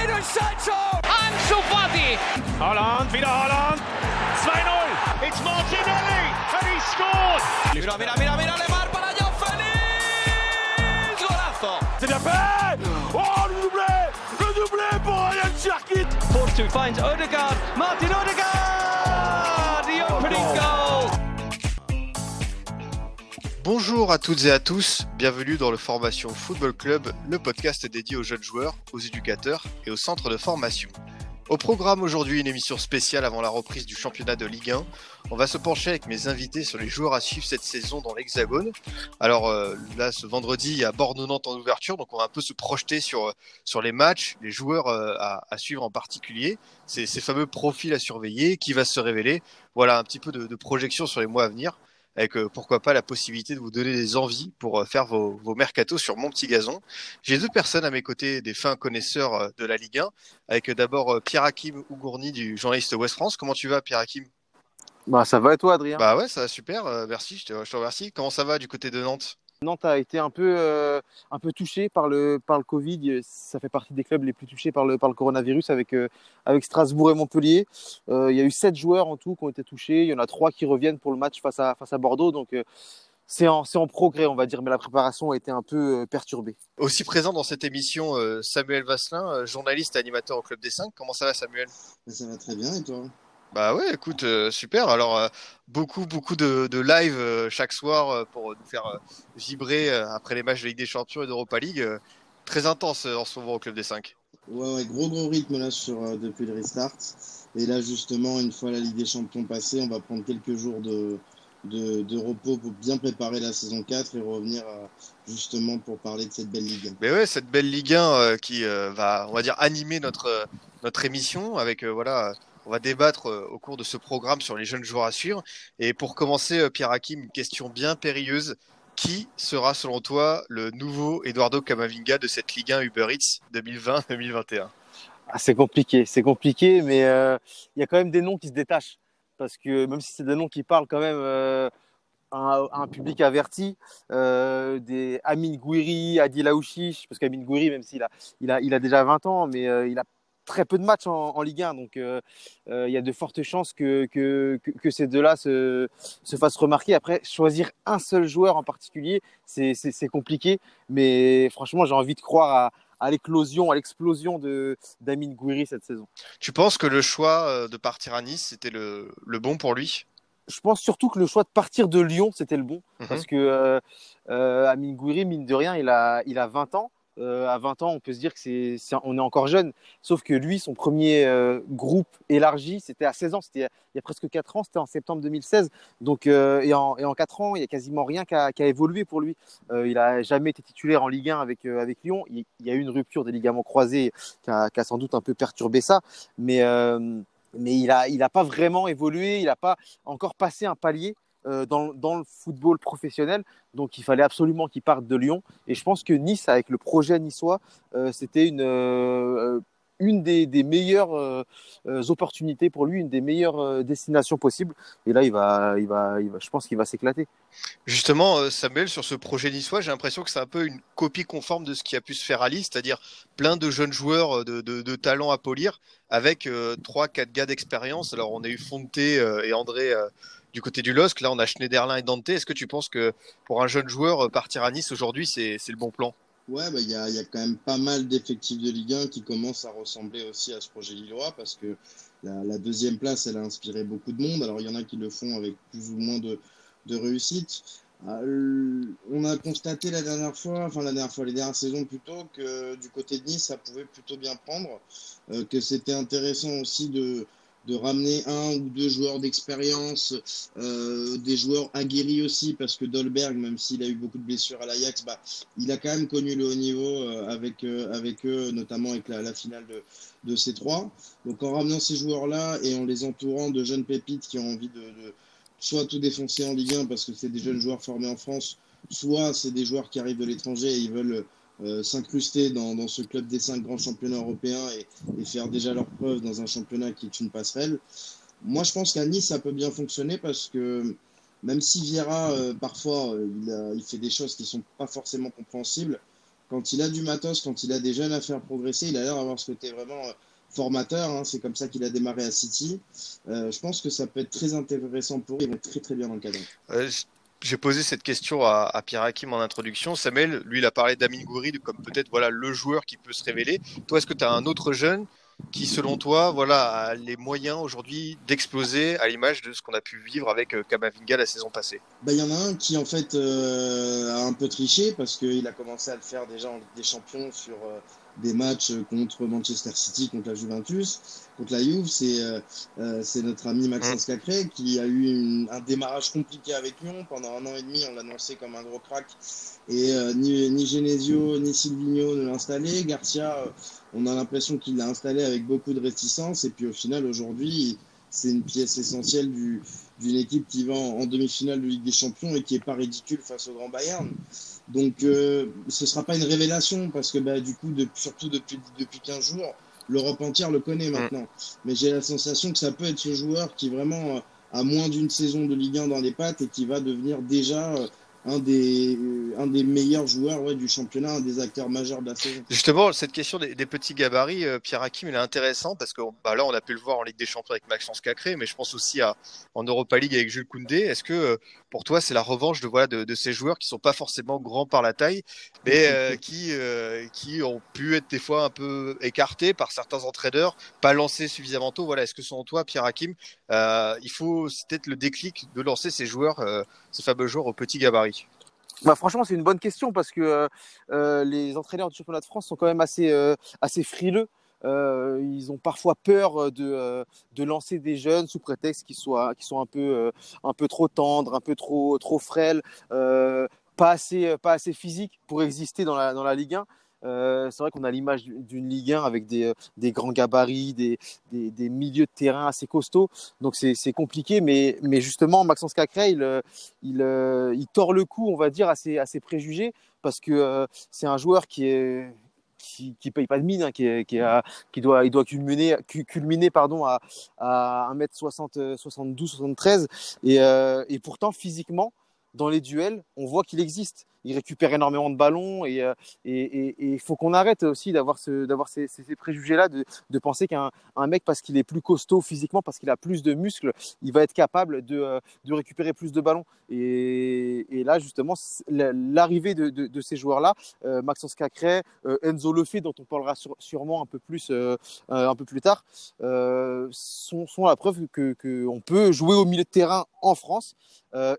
Jadon Sancho! Ansu Fati! Holland, wieder Holland. 2-0. It's Martinelli and he scored. Mira, mira, mira, mira, Lemar para Joao Félix! Golazo! C'est bien fait. Oh, le doublé. Le doublé pour Ryan Cherki. Force 2 finds Odegaard. Martin Odegaard! The opening goal! Bonjour à toutes et à tous, bienvenue dans le Formation Football Club, le podcast dédié aux jeunes joueurs, aux éducateurs et aux centres de formation. Au programme aujourd'hui, une émission spéciale avant la reprise du championnat de Ligue 1. On va se pencher avec mes invités sur les joueurs à suivre cette saison dans l'Hexagone. Alors euh, là, ce vendredi, il y a Bordeaux-Nantes en ouverture, donc on va un peu se projeter sur, sur les matchs, les joueurs euh, à, suivre en particulier, ces, fameux profils à surveiller, qui va se révéler. Voilà un petit peu de projection sur les mois à venir avec euh, pourquoi pas la possibilité de vous donner des envies pour euh, faire vos, vos mercatos sur mon petit gazon. J'ai deux personnes à mes côtés, des fins connaisseurs euh, de la Ligue 1, avec d'abord Pierre-Hakim Ougourni du journaliste Ouest France. Comment tu vas Pierre-Hakim bah, Ça va et toi Adrien? Bah ouais, ça va super, merci, je te, je te remercie. Comment ça va du côté de Nantes? Nantes a été un peu, euh, un peu touché par le, par le Covid. Ça fait partie des clubs les plus touchés par le, par le coronavirus avec, euh, avec Strasbourg et Montpellier. Euh, il y a eu sept joueurs en tout qui ont été touchés. Il y en a trois qui reviennent pour le match face à, face à Bordeaux. Donc c'est en, en, progrès, on va dire, mais la préparation a été un peu perturbée. Aussi présent dans cette émission, Samuel Vasselin, journaliste et animateur au Club des Cinq. Comment ça va Samuel? Ça va très bien et toi? Bah ouais, écoute, euh, super. Alors, euh, beaucoup, beaucoup de, de live euh, chaque soir pour nous faire vibrer après les matchs de Ligue des Champions et d'Europa League. très intense en ce moment au Club des 5. Ouais, ouais, gros, gros rythme là sur, depuis le restart. Et là, justement, une fois la Ligue des Champions passée, on va prendre quelques jours de, de, de, repos pour bien préparer la saison 4 et revenir justement pour parler de cette belle Ligue 1. Mais ouais, cette belle Ligue 1 qui va, on va dire, animer notre, notre émission avec, voilà on va débattre euh, au cours de ce programme sur les jeunes joueurs à suivre. Et pour commencer, euh, Pierre Hakim, une question bien périlleuse. Qui sera, selon toi, le nouveau Eduardo Camavinga de cette Ligue 1 Uber Eats 2020-2021 ah, C'est compliqué, c'est compliqué, mais euh, il y a quand même des noms qui se détachent. Parce que même si c'est des noms qui parlent quand même à, un public averti, des Amin Gouiri, Adil Aouchiche, parce qu'Amin Gouiri, même s'il a, il a, il a déjà 20 ans, mais il a très peu de matchs en, en Ligue 1, donc euh, euh, il y a de fortes chances que, que, que, que ces deux-là se, se fassent remarquer. Après, choisir un seul joueur en particulier, c'est compliqué, mais franchement, j'ai envie de croire à, à l'éclosion, à l'explosion de d'Amin Gouiri cette saison. Tu penses que le choix euh, de partir à Nice, c'était le, le bon pour lui? Je pense surtout que le choix de partir de Lyon, c'était le bon. Mhm. Parce que euh, euh, Amine Gouiri, mine de rien, il a, il a 20 ans. Euh, à 20 ans, on peut se dire que c'est, on est encore jeune. Sauf que lui, son premier euh, groupe élargi, c'était à 16 ans, c'était il y a presque 4 ans, c'était en septembre 2016. Donc, euh, et, en, et en 4 ans, il y a quasiment rien qui a, évolué pour lui. Il a jamais été titulaire en Ligue 1 avec, avec Lyon. Il, y a eu une rupture des ligaments croisés qui a, sans doute un peu perturbé ça. Mais, mais il n'a il a pas vraiment évolué, il n'a pas encore passé un palier euh, dans, le football professionnel. Donc il fallait absolument qu'il parte de Lyon. Et je pense que Nice, avec le projet niçois, euh, c'était une, euh, une des, meilleures opportunités pour lui, une des meilleures destinations possibles. Et là, il va, il va, il va, je pense qu'il va s'éclater. Justement, Samuel, sur ce projet niçois, j'ai l'impression que c'est un peu une copie conforme de ce qui a pu se faire à Lille, c'est-à-dire plein de jeunes joueurs de, de, talent à polir avec trois, quatre gars d'expérience. Alors on a eu Fonte et André du côté du LOSC. Là, on a Schneiderlin et Dante. Est-ce que tu penses que pour un jeune joueur, partir à Nice aujourd'hui, c'est le bon plan? Ouais, il bah, y, a, y, a, quand même pas mal d'effectifs de Ligue 1 qui commencent à ressembler aussi à ce projet lillois parce que la, la, deuxième place, elle a inspiré beaucoup de monde. Alors, il y en a qui le font avec plus ou moins de, de réussite. Euh, on a constaté la dernière fois, enfin la dernière fois, les dernières saisons plutôt, que du côté de Nice, ça pouvait plutôt bien prendre, euh, que c'était intéressant aussi de, de ramener un ou deux joueurs d'expérience, euh, des joueurs aguerris aussi, parce que Dolberg, même s'il a eu beaucoup de blessures à l'Ajax, bah, il a quand même connu le haut niveau euh, avec, euh, avec eux, notamment avec la, finale de, de C3. Donc en ramenant ces joueurs-là et en les entourant de jeunes pépites qui ont envie de, de soit tout défoncer en Ligue 1 parce que c'est des jeunes joueurs formés en France, soit c'est des joueurs qui arrivent de l'étranger et ils veulent euh, s'incruster dans, dans, ce club des cinq grands championnats européens et, faire déjà leur preuve dans un championnat qui est une passerelle. Moi, je pense qu'à Nice, ça peut bien fonctionner parce que même si Vieira, euh, parfois, euh, il, fait des choses qui sont pas forcément compréhensibles, quand il a du matos, quand il a des jeunes à faire progresser, il a l'air d'avoir ce côté vraiment euh, formateur. Hein. c'est comme ça qu'il a démarré à City. Je pense que ça peut être très intéressant pour eux. Ils vont très très bien dans le cadre. Euh, j'ai posé cette question à, Pierre Hakim en introduction. Samuel, lui, il a parlé d'Amin Gouiri comme peut-être voilà le joueur qui peut se révéler. Toi, est-ce que tu as un autre jeune qui, selon toi, voilà, a les moyens aujourd'hui d'exploser à l'image de ce qu'on a pu vivre avec euh, Kamavinga la saison passée? Bah, Il y en a un qui, en fait, euh, a un peu triché parce qu'il a commencé à le faire déjà en des Champions sur euh, des matchs contre Manchester City, contre la Juventus, contre la Juve. C'est euh, c'est notre ami Maxence mm. Cacré qui a eu une, un démarrage compliqué avec Lyon. Pendant un an et demi, on l'annonçait comme un gros crack. Et ni, ni Genesio ni Silvino ne l'installaient. Garcia on a l'impression qu'il l'a installé avec beaucoup de réticence. Et puis au final, aujourd'hui, c'est une pièce essentielle d'une équipe qui va en, demi-finale de Ligue des Champions et qui n'est pas ridicule face au Grand Bayern. Donc euh, ce ne sera pas une révélation parce que bah, du coup, surtout depuis, depuis 15 jours, l'Europe entière le connaît maintenant. Mais j'ai la sensation que ça peut être ce joueur qui vraiment euh, a moins d'une saison de Ligue 1 dans les pattes et qui va devenir déjà euh, un des, un des meilleurs joueurs ouais, du championnat, un des acteurs majeurs de la saison. Justement, cette question des, des petits gabarits, euh, Pierre Hakim, il est intéressant parce que bah, là, on a pu le voir en Ligue des Champions avec Maxence Cacré, mais je pense aussi à, en Europa League avec Jules Koundé. Est-ce que euh, pour toi, c'est la revanche de, voilà, de, de, ces joueurs qui sont pas forcément grands par la taille, mais euh, qui, qui ont pu être des fois un peu écartés par certains entraîneurs, pas lancés suffisamment tôt. Voilà, est-ce que selon toi, Pierre Hakim, il faut peut-être le déclic de lancer ces joueurs, ces fameux joueurs aux petits gabarits bah, franchement, c'est une bonne question parce que euh, euh, les entraîneurs du championnat de France sont quand même assez, euh, assez frileux. Euh, ils ont parfois peur de, de lancer des jeunes sous prétexte qu'ils soient, qu'ils sont un peu, un peu trop tendres, un peu trop, trop frêles, pas, assez, pas assez physiques pour exister dans la, dans la Ligue 1. Euh, c'est vrai qu'on a l'image d'une Ligue 1 avec des, des grands gabarits, des, des, des, milieux de terrain assez costauds. Donc c'est compliqué, mais, mais justement, Maxence Cacré, il, il, il, tord le cou, on va dire, à ses, à ses préjugés, parce que euh, c'est un joueur qui est qui, qui paye pas de mine, hein, qui, doit, culminer, à, à 1m60, 72, 73. Et, euh, et pourtant, physiquement, dans les duels, on voit qu'il existe il récupère énormément de ballons et euh, il faut qu'on arrête aussi d'avoir d'avoir ces, préjugés-là, de, de, penser qu'un un mec, parce qu'il est plus costaud physiquement, parce qu'il a plus de muscles, il va être capable de, euh, de récupérer plus de ballons. Et, et là, justement, l'arrivée de, de, ces joueurs-là, euh, Maxence Cacré, Enzo Lefebvre, dont on parlera sûrement un peu plus, un peu plus tard, sont, sont la preuve qu'on que on peut jouer au milieu de terrain en France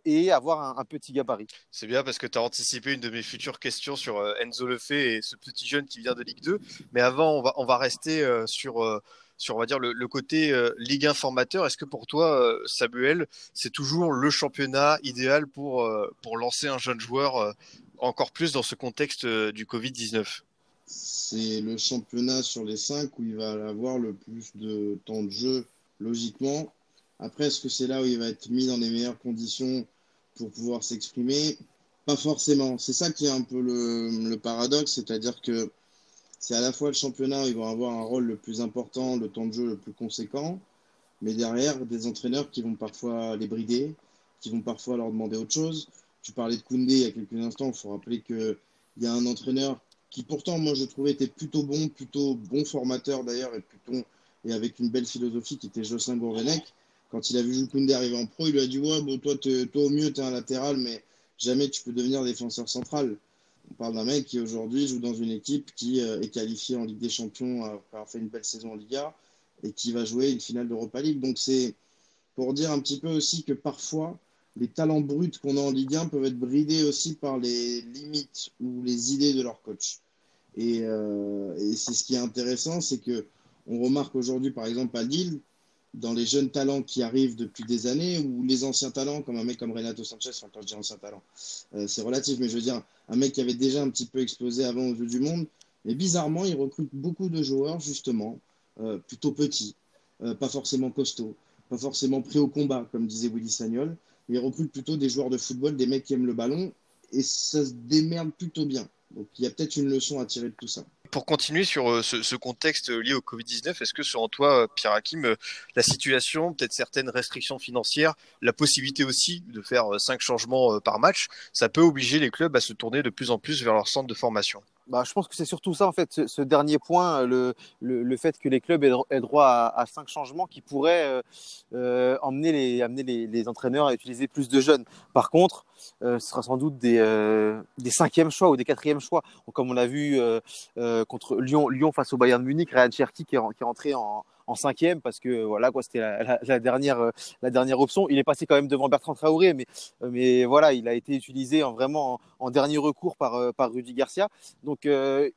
et avoir un, un petit gabarit. C'est bien parce que tu as anticipé une de mes futures questions sur euh, Enzo Lefebvre et ce petit jeune qui vient de Ligue 2. Mais avant, on va, on va rester euh, sur, euh, sur on va dire, le, côté Ligue 1 formateur. Est-ce que pour toi, Samuel, c'est toujours le championnat idéal pour, pour lancer un jeune joueur encore plus dans ce contexte du Covid-19 C'est le championnat sur les cinq où il va avoir le plus de temps de jeu, logiquement. Après, est-ce que c'est là où il va être mis dans les meilleures conditions pour pouvoir s'exprimer? Pas forcément. C'est ça qui est un peu le, paradoxe, c'est-à-dire que c'est à la fois le championnat où ils vont avoir un rôle le plus important, le temps de jeu le plus conséquent, mais derrière des entraîneurs qui vont parfois les brider, qui vont parfois leur demander autre chose. Tu parlais de Koundé il y a quelques instants, il faut rappeler qu'il y a un entraîneur qui pourtant, moi, je trouvais était plutôt bon, plutôt bon formateur d'ailleurs, et, plutôt, et avec une belle philosophie qui était Jocelyn Gourvenec. Quand il a vu Koundé arriver en pro, il lui a dit Ouais, bon, toi, toi au mieux, tu es un latéral, mais jamais tu peux devenir défenseur central. On parle d'un mec qui aujourd'hui joue dans une équipe qui euh, est qualifiée en Ligue des Champions après avoir fait une belle saison en Liga et qui va jouer une finale d'Europa League. Donc c'est pour dire un petit peu aussi que parfois les talents bruts qu'on a en Ligue 1 peuvent être bridés aussi par les limites ou les idées de leur coach. Et, euh, et c'est ce qui est intéressant, c'est que on remarque aujourd'hui par exemple à Lille dans les jeunes talents qui arrivent depuis des années ou les anciens talents, comme un mec comme Renato Sanchez, enfin, quand je dis ancien talent, euh, c'est relatif, mais je veux dire, un mec qui avait déjà un petit peu explosé avant aux yeux du monde. Mais bizarrement, il recrute beaucoup de joueurs, justement, euh, plutôt petits, euh, pas forcément costauds, pas forcément prêts au combat, comme disait Willy Sagnol. Il recrute plutôt des joueurs de football, des mecs qui aiment le ballon, et ça se démerde plutôt bien. Donc il y a peut-être une leçon à tirer de tout ça pour continuer sur euh, ce, contexte lié au Covid-19, est-ce que selon toi, Pierre Hakim, euh, la situation, peut-être certaines restrictions financières, la possibilité aussi de faire euh, cinq changements par match, ça peut obliger les clubs à se tourner de plus en plus vers leur centre de formation? Bah, je pense que c'est surtout ça, en fait, ce, dernier point, le, le, fait que les clubs aient, droit à, cinq changements qui pourraient euh, euh, emmener, les, amener les, entraîneurs à utiliser plus de jeunes. Par contre, euh, ce sera sans doute des, euh, des cinquièmes choix ou des quatrièmes choix. comme on l'a vu euh, contre Lyon, Lyon face au Bayern Munich, Ryan Cherki qui est, rentré en, cinquième parce que voilà quoi c'était la, la, dernière option. Il est passé quand même devant Bertrand Traoré mais voilà il a été utilisé en vraiment en, dernier recours par Rudy Garcia. Donc euh,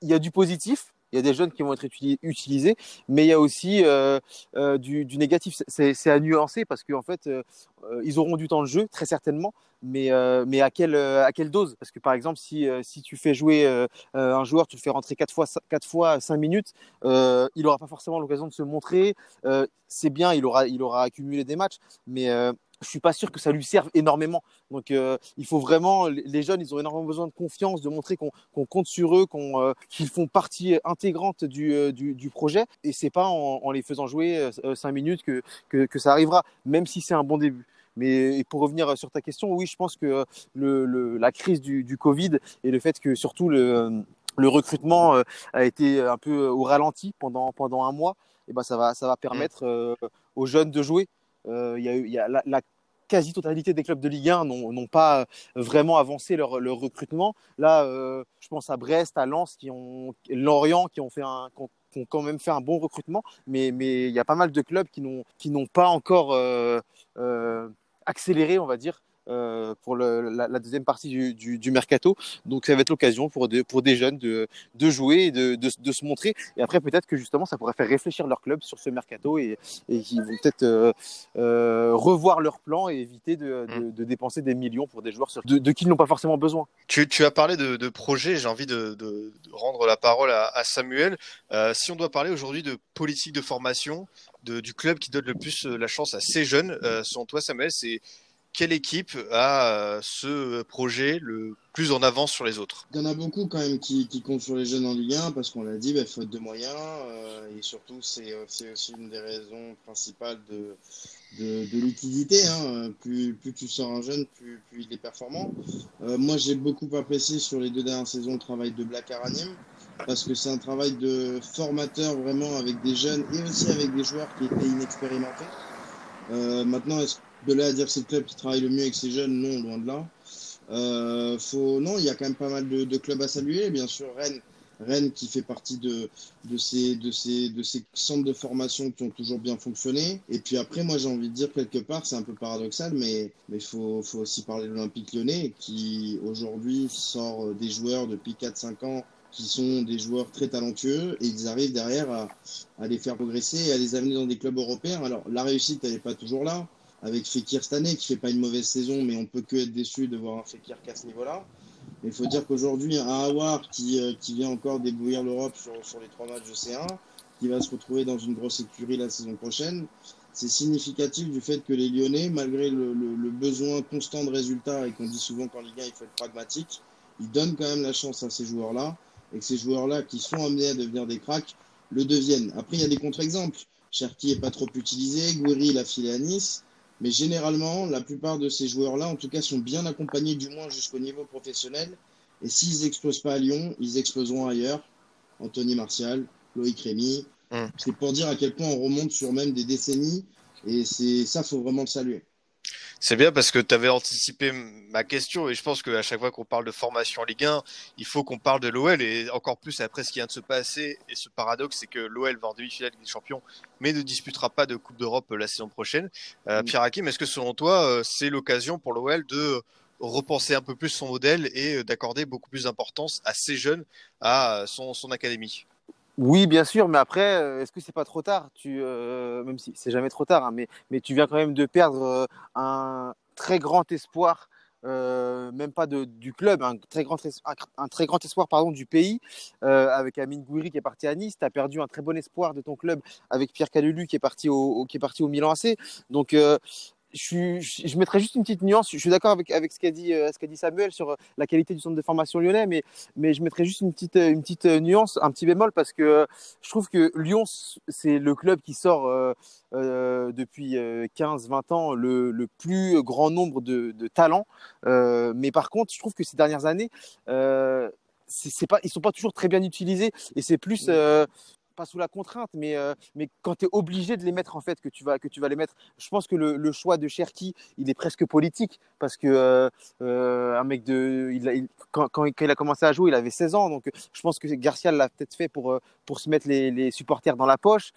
il y a du positif il y a des jeunes qui vont être utilisés, mais il y a aussi euh, euh, du, négatif. C'est à nuancer parce qu'en fait, euh, ils auront du temps de jeu, très certainement, mais, mais à, quelle, à quelle dose? Parce que par exemple, si, si tu fais jouer un joueur, tu le fais rentrer quatre fois, quatre fois 5 minutes, il n'aura pas forcément l'occasion de se montrer. C'est bien, il aura, il aura accumulé des matchs, mais je suis pas sûr que ça lui serve énormément. Donc, euh, il faut vraiment, les jeunes, ils ont énormément besoin de confiance, de montrer qu'on qu compte sur eux, qu'ils euh, qu font partie intégrante du, euh, du, du projet. Et c'est pas en, en, les faisant jouer cinq minutes que, que, que, ça arrivera, même si c'est un bon début. Mais pour revenir sur ta question, oui, je pense que le, le, la crise du, du Covid et le fait que surtout le, le recrutement a été un peu au ralenti pendant, pendant un mois, et ben ça va, ça va permettre euh, aux jeunes de jouer. Euh, il y a, y a la, la quasi-totalité des clubs de Ligue 1 n'ont pas vraiment avancé leur, recrutement. Là, euh, je pense à Brest, à Lens, qui ont Lorient, qui ont quand même fait un bon recrutement, mais il y a pas mal de clubs qui n'ont pas encore euh, euh, accéléré, on va dire, euh, pour le, la, la, deuxième partie du, du, du, mercato. Donc ça va être l'occasion pour, de, pour des jeunes de, de jouer et de, de, de se montrer. Et après peut-être que justement ça pourrait faire réfléchir leur club sur ce mercato et, et qu'ils vont peut-être euh, euh, revoir leur plan et éviter de, de, dépenser des millions pour des joueurs sur, de, qui ils n'ont pas forcément besoin. Tu, tu as parlé de, projet, j'ai envie de, rendre la parole à, à Samuel. Si on doit parler aujourd'hui de politique de formation, du club qui donne le plus la chance à ces jeunes, selon toi Samuel, c'est quelle équipe a ce projet le plus en avance sur les autres? Il y en a beaucoup quand même qui, comptent sur les jeunes en Ligue 1 parce qu'on l'a dit, bah, faute de moyens euh, et surtout c'est aussi une des raisons principales de, l'utilité. Hein. Plus, tu sors un jeune, plus, il est performant. Euh, moi j'ai beaucoup apprécié sur les deux dernières saisons le travail de Black Aranim parce que c'est un travail de formateur vraiment avec des jeunes et aussi avec des joueurs qui étaient inexpérimentés. Euh, maintenant, est-ce de là à dire que c'est le club qui travaille le mieux avec ces jeunes, non, loin de là. Euh, faut, non, il y a quand même pas mal de, clubs à saluer. Bien sûr, Rennes, Rennes qui fait partie de, de, ces, de, ces, de ces centres de formation qui ont toujours bien fonctionné. Et puis après, moi, j'ai envie de dire quelque part, c'est un peu paradoxal, mais il faut, faut aussi parler de l'Olympique lyonnais qui aujourd'hui sort des joueurs depuis 4-5 ans qui sont des joueurs très talentueux et ils arrivent derrière à, à les faire progresser et à les amener dans des clubs européens. Alors, la réussite, elle n'est pas toujours là avec Fekir cette année, qui fait pas une mauvaise saison, mais on peut que être déçu de voir un Fekir qu'à ce niveau-là. Mais il faut dire qu'aujourd'hui, un Awar qui, euh, qui vient encore débrouiller l'Europe sur, sur les trois matchs de C1, qui va se retrouver dans une grosse écurie la saison prochaine, c'est significatif du fait que les Lyonnais, malgré le, besoin constant de résultats et qu'on dit souvent qu'en Ligue 1 il faut être pragmatique, ils donnent quand même la chance à ces joueurs-là et que ces joueurs-là qui sont amenés à devenir des cracks le deviennent. Après, il y a des contre-exemples. Cherki est pas trop utilisé, Gouiri il a filé à Nice. Mais généralement, la plupart de ces joueurs-là, en tout cas, sont bien accompagnés, du moins jusqu'au niveau professionnel. Et s'ils n'explosent pas à Lyon, ils exploseront ailleurs. Anthony Martial, Loïc Rémy. Mmh. C'est pour dire à quel point on remonte sur même des décennies. Et c'est ça, faut vraiment le saluer. C'est bien parce que tu avais anticipé ma question et je pense qu'à chaque fois qu'on parle de formation en Ligue 1, il faut qu'on parle de l'OL et encore plus après ce qui vient de se passer et ce paradoxe, c'est que l'OL va en demi-finale des Champions mais ne disputera pas de Coupe d'Europe la saison prochaine. Euh, Pierre Hakim, est-ce que selon toi, euh, c'est l'occasion pour l'OL de repenser un peu plus son modèle et d'accorder beaucoup plus d'importance à ces jeunes, à son, son académie? Oui, bien sûr, mais après, euh, est-ce que c'est pas trop tard? Tu, euh, Même si c'est jamais trop tard, hein, mais, mais tu viens quand même de perdre euh, un très grand espoir, même pas de, du club, un très grand, un, très grand espoir pardon, du pays, avec Amine Gouiri qui est parti à Nice. Tu as perdu un très bon espoir de ton club avec Pierre Calulu qui est parti au, au qui est parti au Milan AC. Donc, je, je, je, mettrais juste une petite nuance. Je suis d'accord avec, avec ce qu'a dit, euh, qu'a dit Samuel sur la qualité du centre de formation lyonnais, mais, mais je mettrais juste une petite, une petite nuance, un petit bémol, parce que je trouve que Lyon, c'est le club qui sort euh, euh, depuis 15-20 ans le, le, plus grand nombre de, de talents. Euh, mais par contre, je trouve que ces dernières années, c'est pas, ils sont pas toujours très bien utilisés et c'est plus euh, pas sous la contrainte, mais, euh, mais quand tu es obligé de les mettre, en fait, que tu vas, que tu vas les mettre. Je pense que le, choix de Cherki, il est presque politique parce que euh, euh, un mec de. Quand, il a commencé à jouer, il avait 16 ans. Donc, je pense que Garcia l'a peut-être fait pour, pour se mettre les, supporters dans la poche.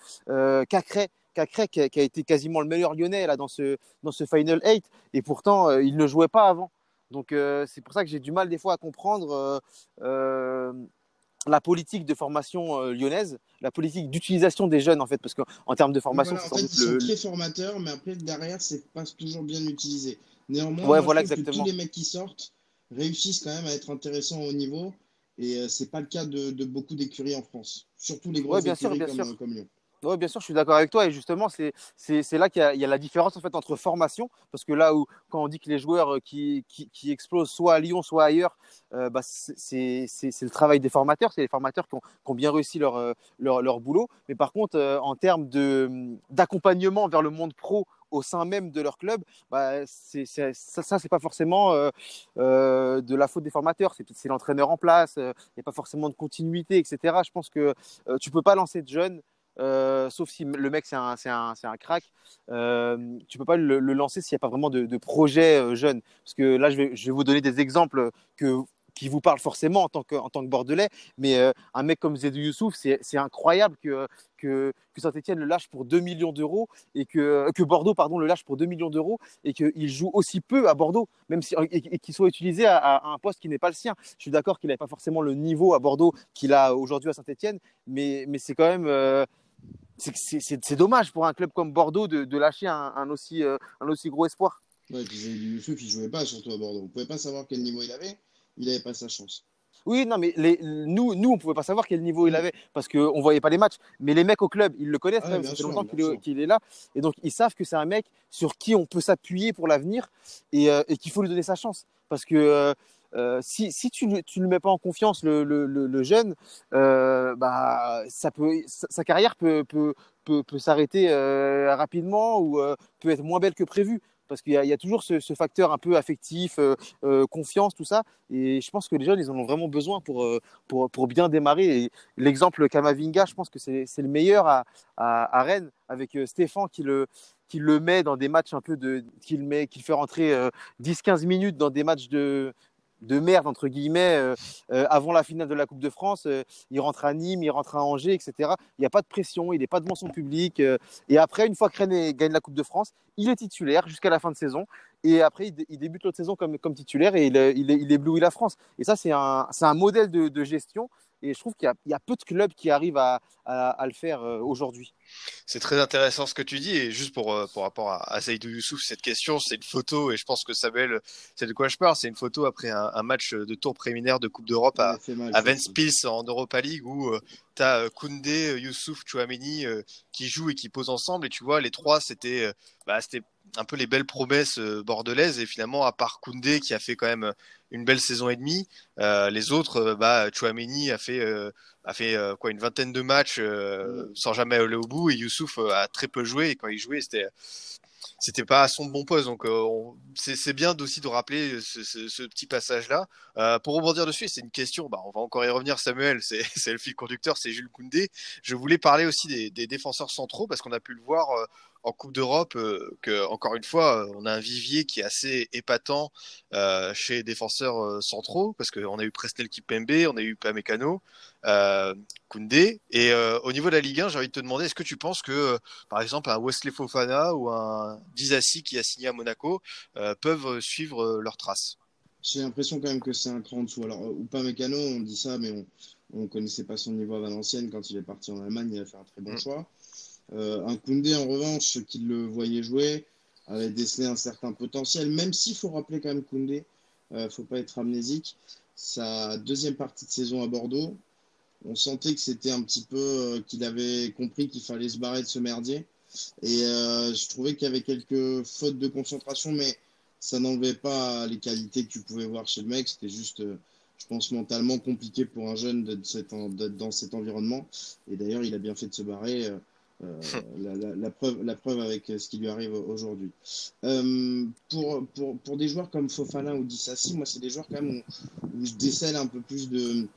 Cacré. Cacré qui a, qui a, été quasiment le meilleur lyonnais là, dans, ce, dans ce Final 8 et pourtant il ne jouait pas avant. Donc c'est pour ça que j'ai du mal des fois à comprendre la politique de formation euh, lyonnaise, la politique d'utilisation des jeunes en fait, parce qu'en termes de formation, voilà, en fait, ils sont très formateurs, mais après derrière, c'est pas toujours bien utilisé. Néanmoins, ouais, voilà, exactement. que tous les mecs qui sortent réussissent quand même à être intéressants au niveau, et euh, c'est pas le cas de, de beaucoup d'écuries en France, surtout les grosses ouais, bien écuries sûr, bien comme, sûr. euh, comme Lyon. Oui, bien sûr, je suis d'accord avec toi. Et justement, c'est là qu'il y, a la différence en fait, entre formation. Parce que là où, quand on dit que les joueurs qui, qui, qui explosent soit à Lyon, soit ailleurs, euh, bah, c'est le travail des formateurs. C'est les formateurs qui ont, bien réussi leur, leur, leur boulot. Mais par contre, euh, en termes d'accompagnement vers le monde pro au sein même de leur club, bah, c'est ça, ça c'est pas forcément euh, euh, de la faute des formateurs, c'est l'entraîneur en place, il euh, n'y a pas forcément de continuité, etc. Je pense que euh, tu peux pas lancer de jeunes euh, sauf si le mec c'est un, un, un crack, euh, tu peux pas le, lancer s'il n'y a pas vraiment de, projet euh, jeune. Parce que là, je vais, je vais vous donner des exemples que, qui vous parlent forcément en tant que, en tant que Bordelais, mais euh, un mec comme Zedou Youssouf, c'est incroyable que, que, que Saint-Etienne le lâche pour 2 millions d'euros et que, que Bordeaux pardon, le lâche pour 2 millions d'euros et qu'il joue aussi peu à Bordeaux, même si, et, qu'il soit utilisé à, un poste qui n'est pas le sien. Je suis d'accord qu'il n'avait pas forcément le niveau à Bordeaux qu'il a aujourd'hui à Saint-Etienne, mais, mais c'est quand même c'est dommage pour un club comme Bordeaux de, de lâcher un, un, aussi, euh, un aussi gros espoir. Ouais, Youssouf, il jouait pas surtout à Bordeaux. On pouvait pas savoir quel niveau il avait. Il n'avait pas sa chance. Oui, non, mais les, nous, nous, on pouvait pas savoir quel niveau il avait parce qu'on voyait pas les matchs. Mais les mecs au club, ils le connaissent. Ah, même, ça fait longtemps qu'il est, là. Et donc, ils savent que c'est un mec sur qui on peut s'appuyer pour l'avenir et, euh, et qu'il faut lui donner sa chance. Parce que euh, euh, si, tu ne le mets pas en confiance, le, jeune, euh, bah, ça peut, sa, carrière peut, peut, peut, s'arrêter euh, rapidement ou euh, peut être moins belle que prévu. Parce qu'il y, a toujours ce, facteur un peu affectif, euh, euh, confiance, tout ça. Et je pense que les jeunes, ils en ont vraiment besoin pour, euh, pour, pour bien démarrer. L'exemple Kamavinga, je pense que c'est le meilleur à, à, Rennes, avec euh, Stéphane qui le, qui le met dans des matchs un peu de. qu'il met, qu'il fait rentrer 10-15 minutes dans des matchs de, de merde entre guillemets euh, euh, avant la finale de la Coupe de France. Euh, il rentre à Nîmes, il rentre à Angers, etc. Il n'y a pas de pression, il n'est pas devant son public. et après, une fois que gagne la Coupe de France, il est titulaire jusqu'à la fin de saison. Et après, il, débute l'autre saison comme, titulaire et il, éblouit la France. Et ça, c'est un, modèle de gestion. Et je trouve qu'il y, y, a peu de clubs qui arrivent à, à, à le faire euh, aujourd'hui. C'est très intéressant ce que tu dis. Et juste pour, euh, pour rapport à, à Saïdou Youssouf, cette question, c'est une photo. Et je pense que Samuel, c'est de quoi je parle. C'est une photo après un, un, match de tour préliminaire de Coupe d'Europe à, à Ventspils en Europa League où euh, tu as Koundé, Youssouf, Chouameni euh, qui jouent et qui posent ensemble. Et tu vois, les trois, c'était bah, un peu les belles promesses euh, bordelaises. Et finalement, à part Koundé qui a fait quand même une belle saison et demie, euh, les autres, euh, bah, Chouameni a fait, euh, a fait quoi, une vingtaine de matchs sans jamais aller au bout. Et Youssouf a très peu joué. Et quand il jouait, c'était c'était pas à son bon poste. Donc euh, c'est bien aussi de rappeler ce, petit passage-là. Euh, pour rebondir dessus, c'est une question, bah, on va encore y revenir Samuel, c'est le fil conducteur, c'est Jules Koundé. Je voulais parler aussi des, défenseurs centraux parce qu'on a pu le voir euh, en Coupe d'Europe euh, que encore une fois on a un vivier qui est assez épatant euh, chez les défenseurs euh, centraux parce qu'on a eu Presnel Kipembe, on a eu Pamecano, euh, Koundé. Et euh, au niveau de la Ligue 1 j'ai envie de te demander est-ce que tu penses que euh, par exemple un Wesley Fofana ou un Dizassi qui a signé à Monaco peuvent suivre leurs traces? J'ai l'impression quand même que c'est un cran en dessous. Alors ou Pamecano on dit ça mais on on connaissait pas son niveau à Valenciennes. Quand il est parti en Allemagne il a fait un très bon mmh. choix. euh, un Koundé, en revanche, qui le voyait jouer, avait décelé un certain potentiel, même s'il faut rappeler quand même Koundé, il euh, ne faut pas être amnésique. Sa deuxième partie de saison à Bordeaux, on sentait que c'était un petit peu euh, qu'il avait compris qu'il fallait se barrer de ce merdier. Et euh, je trouvais qu'il y avait quelques fautes de concentration, mais ça n'enlevait pas les qualités que tu pouvais voir chez le mec. C'était juste, euh, je pense, mentalement compliqué pour un jeune d'être dans cet environnement. Et d'ailleurs, il a bien fait de se barrer Euh, la, la- la preuve, la preuve avec ce qui lui arrive aujourd'hui. Euh, pour, pour, pour des joueurs comme Fofana ou Dissassi, moi, c'est des joueurs quand même où, où je décèle un peu plus de,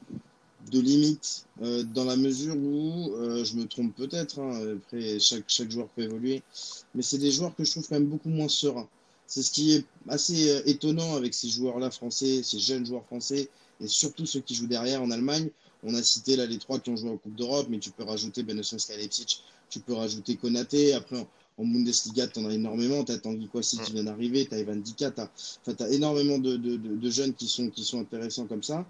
de limites euh, dans la mesure où euh, je me trompe peut-être. hein, après, chaque, chaque joueur peut évoluer, mais c'est des joueurs que je trouve quand même beaucoup moins sereins. C'est ce qui est assez euh, étonnant avec ces joueurs-là français, ces jeunes joueurs français, et surtout ceux qui jouent derrière en Allemagne. On a cité là les trois qui ont joué en Coupe d'Europe, mais tu peux rajouter Ben à Leipzig, tu peux rajouter Konaté. Après, en, Bundesliga, tu en as énormément. Tu as Tanguy Kouassi qui vient d'arriver, tu as Evan Dika, tu as, t'as énormément de, de, de, jeunes qui sont, qui sont intéressants comme ça.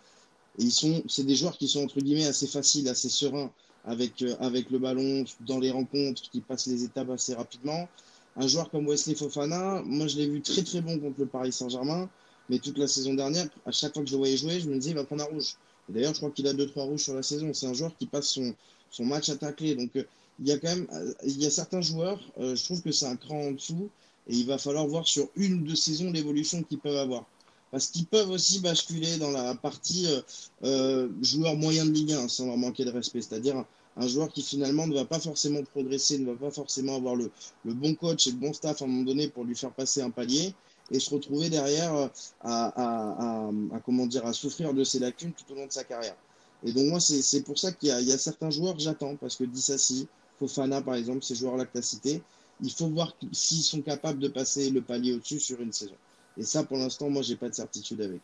Et c'est des joueurs qui sont entre guillemets assez faciles, assez sereins avec, euh, avec le ballon dans les rencontres, qui passent les étapes assez rapidement. Un joueur comme Wesley Fofana, moi je l'ai vu très très bon contre le Paris Saint-Germain, mais toute la saison dernière, à chaque fois que je le voyais jouer, je me disais il va prendre un rouge. D'ailleurs, je crois qu'il a 2-3 rouges sur la saison. C'est un joueur qui passe son, son match à tacler. Donc euh, il y a quand même, euh, il y a certains joueurs, euh, je trouve que c'est un cran en dessous, et il va falloir voir sur une ou deux saisons l'évolution qu'ils peuvent avoir. Parce qu'ils peuvent aussi basculer dans la partie euh, euh, joueur moyen de Ligue 1 sans leur manquer de respect. C'est-à-dire un, joueur qui finalement ne va pas forcément progresser, ne va pas forcément avoir le, le bon coach et le bon staff à un moment donné pour lui faire passer un palier et se retrouver derrière euh, à, à, comment dire, à souffrir de ses lacunes tout au long de sa carrière. Et donc moi, c'est pour ça qu'il y, y a certains joueurs j'attends, parce que Dissassi, Fofana par exemple, ces joueurs-là que tu as cités, il faut voir s'ils sont capables de passer le palier au-dessus sur une saison. Et ça, pour l'instant, moi, j'ai pas de certitude avec.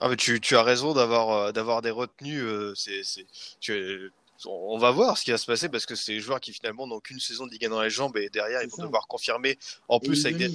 Ah, mais tu, tu as raison d'avoir euh, d'avoir des retenues. euh, c'est, c'est, tu- on va voir ce qui va se passer parce que c'est des joueurs qui finalement n'ont qu'une saison de Ligue 1 dans les jambes et derrière ils C'est vont ça. devoir confirmer en Et plus des,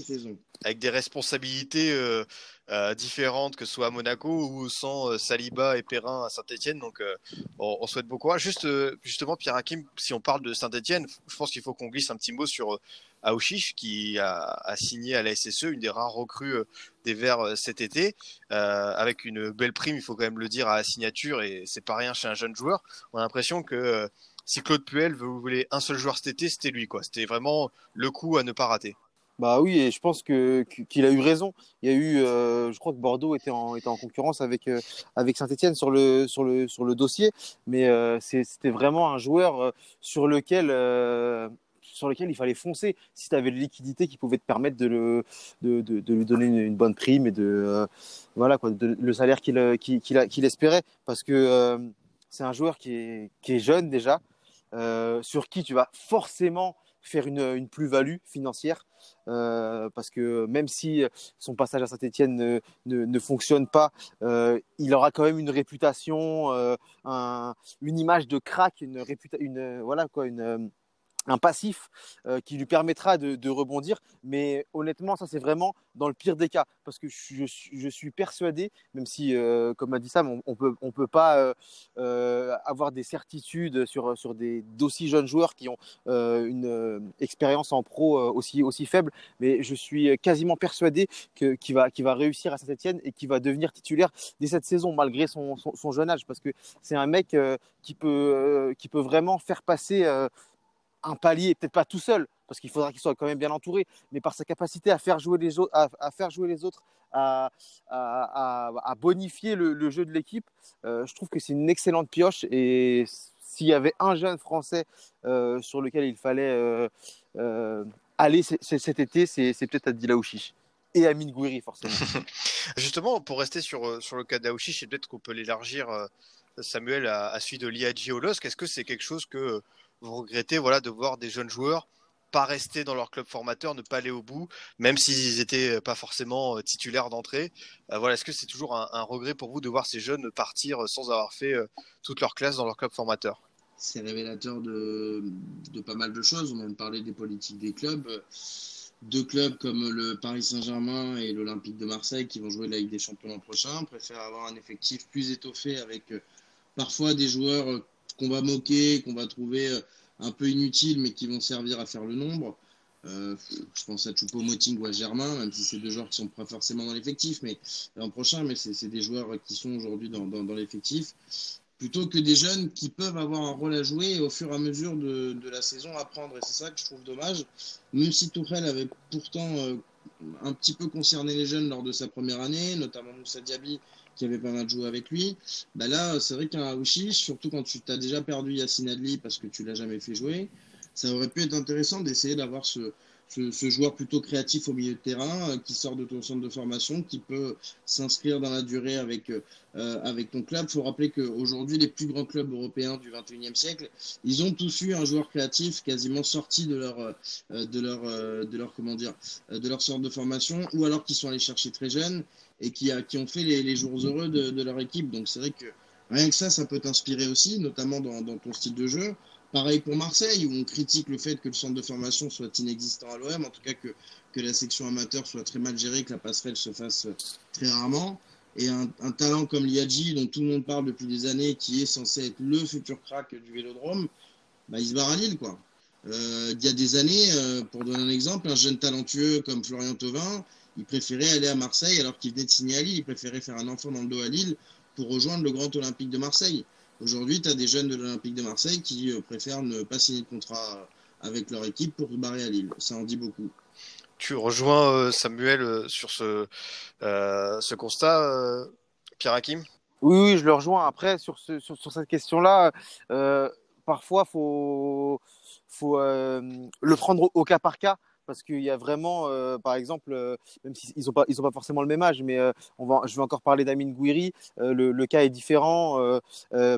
avec des responsabilités euh, euh, différentes, que ce soit à Monaco ou sans euh, Saliba et Perrin à Saint-Etienne. Donc, euh, on, souhaite beaucoup. Juste, euh, justement, Pierre Hakim, si on parle de Saint-Etienne, je pense qu'il faut qu'on glisse un petit mot sur Aouchiche, qui a, signé à la SSE, une des rares recrues des Verts cet été, avec une belle prime, il faut quand même le dire, à la signature, et c'est pas rien chez un jeune joueur. On a l'impression que si Claude Puel voulait un seul joueur cet été, c'était lui. C'était vraiment le coup à ne pas rater. Bah oui, et je pense que qu'il a eu raison. Il y a eu, euh, je crois que Bordeaux était en était en concurrence avec euh, avec Saint-Étienne sur le sur le sur le dossier, mais euh, c'était vraiment un joueur sur lequel sur lequel il fallait foncer. Si tu avais de liquidité qui pouvait te permettre de le de, de, lui donner une, bonne prime et de voilà quoi, le salaire qu'il qu'il a- qu'il espérait, parce que c'est un joueur qui est qui est jeune déjà, sur qui tu vas forcément faire une, plus-value financière. Euh, parce que même si son passage à Saint-Etienne ne, ne, ne fonctionne pas, euh, il aura quand même une réputation, euh, un, une image de crack, une réputa une voilà quoi, une un passif euh, qui lui permettra de, rebondir. Mais honnêtement, ça c'est vraiment dans le pire des cas, parce que je, suis persuadé, même si, euh, comme a dit Sam, on, on peut on peut pas euh, avoir des certitudes sur sur des d'aussi jeunes joueurs qui ont une expérience en pro aussi aussi faible, mais je suis quasiment persuadé que qu'il va qu'il va réussir à Saint-Etienne et qu'il va devenir titulaire dès cette saison, malgré son, son, son jeune âge, parce que c'est un mec qui peut qui peut vraiment faire passer un palier, peut-être pas tout seul, parce qu'il faudra qu'il soit quand même bien entouré, mais par sa capacité à faire jouer les autres, à, faire jouer les autres, à, bonifier le, jeu de l'équipe, euh, je trouve que c'est une excellente pioche. Et s'il y avait un jeune français euh, sur lequel il fallait euh, aller cet été, c'est peut-être Adila Ouchiche et Amine Gouiri, forcément. Justement, pour rester sur, le cas d'Aouchiche, et peut-être qu'on peut l'élargir, Samuel, à, celui de Liadji Olosk, est-ce que c'est quelque chose que vous regrettez voilà, de voir des jeunes joueurs pas rester dans leur club formateur, ne pas aller au bout, même s'ils étaient pas forcément titulaires d'entrée. Euh, voilà, est-ce que c'est toujours un, regret pour vous de voir ces jeunes partir sans avoir fait euh, toute leur classe dans leur club formateur? C'est révélateur de, pas mal de choses. On a même parlé des politiques des clubs. Deux clubs comme le Paris Saint-Germain et l'Olympique de Marseille qui vont jouer la Ligue des Champions l'an prochain préfèrent avoir un effectif plus étoffé avec euh, parfois des joueurs euh, qu'on va moquer, qu'on va trouver euh, un peu inutiles, mais qui vont servir à faire le nombre. Euh, je pense à Choupo-Moting ou à Germain, même si c'est deux joueurs qui sont pas forcément dans l'effectif, mais l'an prochain, mais c'est des joueurs qui sont aujourd'hui dans, l'effectif, plutôt que des jeunes qui peuvent avoir un rôle à jouer au fur et à mesure de, la saison apprendre. Et c'est ça que je trouve dommage. Même si Tourelle avait pourtant euh, un petit peu concerné les jeunes lors de sa première année, notamment Moussa Diaby, qui avait pas mal joué avec lui. Bah là, c'est vrai qu'un Aouchiche, surtout quand tu t'as déjà perdu Yacine Adli parce que tu l'as jamais fait jouer, ça aurait pu être intéressant d'essayer d'avoir ce, ce, joueur plutôt créatif au milieu de terrain, euh, qui sort de ton centre de formation, qui peut s'inscrire dans la durée avec, euh, avec ton club. Il faut rappeler qu'aujourd'hui, les plus grands clubs européens du 21e siècle, ils ont tous eu un joueur créatif quasiment sorti de leur, euh, de leur, de leur, comment dire, de leur centre de formation, ou alors qui sont allés chercher très jeunes et qui, a, qui ont fait les, les jours heureux de, de, leur équipe. Donc c'est vrai que rien que ça, ça peut t'inspirer aussi, notamment dans, dans ton style de jeu. Pareil pour Marseille, où on critique le fait que le centre de formation soit inexistant à l'OM, en tout cas que, que la section amateur soit très mal gérée, que la passerelle se fasse très rarement. Et un, talent comme Liadji, dont tout le monde parle depuis des années, qui est censé être le futur crack du vélodrome, bah, il se barre à Lille. Quoi. Euh, il y a des années, euh, pour donner un exemple, un jeune talentueux comme Florian Thauvin, il préférait aller à Marseille alors qu'il venait de signer à Lille. Il préférait faire un enfant dans le dos à Lille pour rejoindre le Grand Olympique de Marseille. Aujourd'hui, tu as des jeunes de l'Olympique de Marseille qui euh, préfèrent ne pas signer de contrat avec leur équipe pour se barrer à Lille. Ça en dit beaucoup. Tu rejoins euh, Samuel euh, sur ce, ce constat, Pierre Hakim? Oui, oui, je le rejoins. Après, sur, ce, sur, sur cette question-là, parfois, il faut, faut le prendre au cas par cas parce qu'il y a vraiment, euh, par exemple, euh, même s'ils n'ont pas, ils pas forcément le même âge, mais euh, on va, je vais encore parler d'Amin Gouiri, le, le, cas est différent.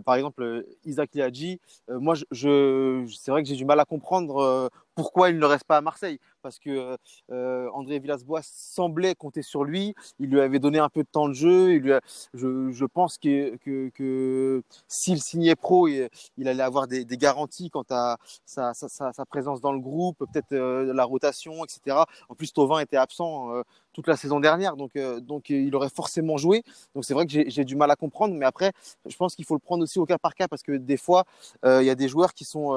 par exemple, Isaac Liadji, moi, je, je c'est vrai que j'ai du mal à comprendre pourquoi il ne reste pas à Marseille parce que euh, André Villas-Boas semblait compter sur lui. Il lui avait donné un peu de temps de jeu. Je, pense que, s'il signait pro, il, allait avoir des, garanties quant à sa, présence dans le groupe, peut-être euh, la rotation, etc. En plus, Tovin était absent euh, toute la saison dernière, donc, euh, donc il aurait forcément joué. Donc c'est vrai que j'ai du mal à comprendre, mais après, je pense qu'il faut le prendre aussi au cas par cas parce que des fois, il y a des joueurs qui sont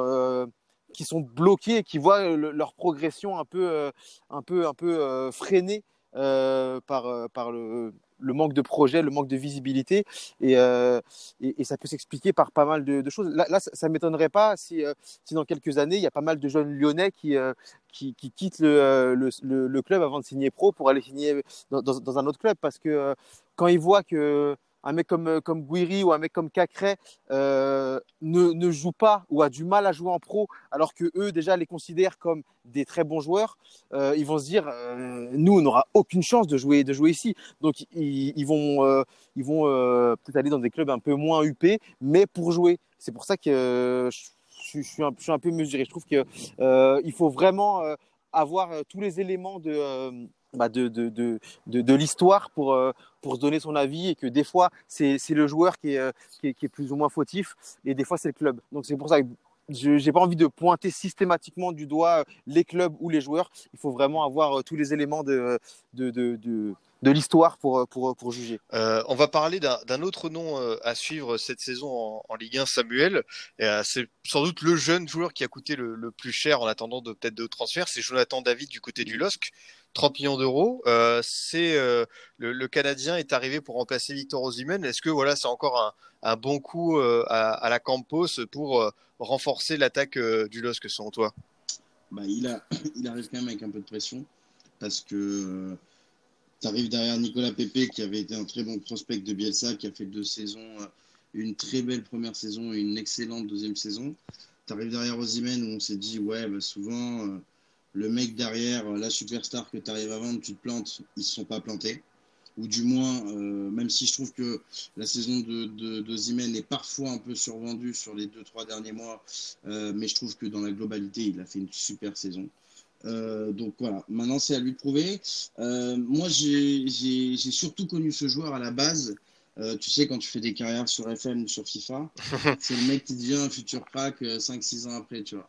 qui sont bloqués et qui voient euh, leur progression un peu, euh, un peu, un peu euh, freinée par, par le, manque de projet, le manque de visibilité. Et, ça peut s'expliquer par pas mal de, choses. Là, ça ne m'étonnerait pas si, si, dans quelques années, il y a pas mal de jeunes lyonnais qui, qui, qui, quittent le, le, club avant de signer pro pour aller signer dans un autre club. Parce que quand ils voient que un mec comme, euh, comme Guiri ou un mec comme Cacré euh, ne, ne, joue pas ou a du mal à jouer en pro, alors que eux déjà les considèrent comme des très bons joueurs, euh, ils vont se dire nous on n'aura aucune chance de jouer de jouer ici. Donc ils, vont ils vont peut-être aller dans des clubs un peu moins huppés, mais pour jouer. C'est pour ça que je, suis, un, je suis un peu mesuré. Je trouve que il faut vraiment avoir tous les éléments de bah, de, l'histoire pour, euh, pour se donner son avis et que des fois, c'est le joueur qui est, euh, qui est, plus ou moins fautif et des fois, c'est le club. Donc, c'est pour ça que je n'ai pas envie de pointer systématiquement du doigt euh, les clubs ou les joueurs. Il faut vraiment avoir tous les éléments de, de, l'histoire pour, pour, pour, juger. Euh, on va parler d'un autre nom à suivre cette saison en, en Ligue 1, Samuel. c'est sans doute le jeune joueur qui a coûté le, le plus cher en attendant de peut-être de transferts. C'est Jonathan David du côté du LOSC. 30 millions d'euros. Euh, c'est euh, le, le, Canadien est arrivé pour remplacer Victor Osimhen. Est-ce que voilà, c'est encore un, un, bon coup euh, à, à, la Campos pour euh, renforcer l'attaque euh, du LOSC selon toi? Bah, il, a, il arrive quand même avec un peu de pression parce que tu arrives derrière Nicolas Pepe qui avait été un très bon prospect de Bielsa, qui a fait deux saisons, une très belle première saison et une excellente deuxième saison. Tu arrives derrière Osimhen où on s'est dit ouais, bah, souvent le mec derrière, la superstar que tu arrives à vendre, tu te plantes, ils ne se sont pas plantés. Ou du moins, euh, même si je trouve que la saison de, de est parfois un peu survendue sur les 2-3 derniers mois, euh, mais je trouve que dans la globalité, il a fait une super saison. Euh, donc voilà, maintenant c'est à lui de prouver. moi, j'ai surtout connu ce joueur à la base. tu sais, quand tu fais des carrières sur FM ou sur FIFA, c'est le mec qui devient un futur pack 5-6 ans après, tu vois.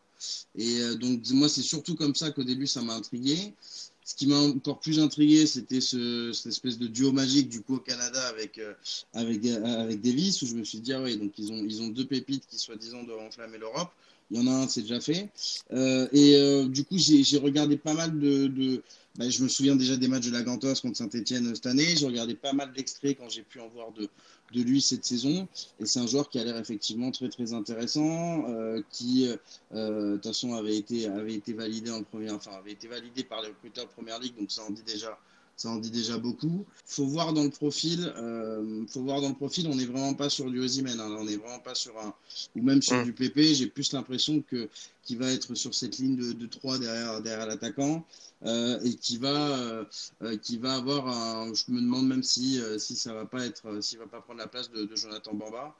Et euh, donc, moi, c'est surtout comme ça qu'au début, ça m'a intrigué. Ce qui m'a encore plus intrigué, c'était ce, cette espèce de duo magique du coup au Canada avec, euh, avec, euh, avec Davis, où je me suis dit, ah ouais, donc ils ont, ils ont deux pépites qui soi-disant doivent enflammer l'Europe. Il y en a un, c'est déjà fait. Euh, et du coup, j'ai regardé pas mal de. bah, je me souviens déjà des matchs de la Gantos contre Saint-Etienne cette année. J'ai regardé pas mal d'extraits quand j'ai pu en voir de, de lui cette saison. Et c'est un joueur qui a l'air effectivement très très intéressant, euh, qui euh, de toute façon avait été avait été validé en première, enfin avait été validé par les recruteurs de première ligue, donc ça en dit déjà ça en dit déjà beaucoup. Faut voir dans le profil, euh, faut voir dans le profil, on n'est vraiment pas sur du Osimhen, hein, on n'est vraiment pas sur un, ou même sur Mm. du PP. J'ai plus l'impression que qui va être sur cette ligne de, de 3 derrière, derrière l'attaquant euh, et qui va, euh, qui va avoir un, je me demande même si, si ça va pas être, s'il va pas prendre la place de, de Jonathan Bamba.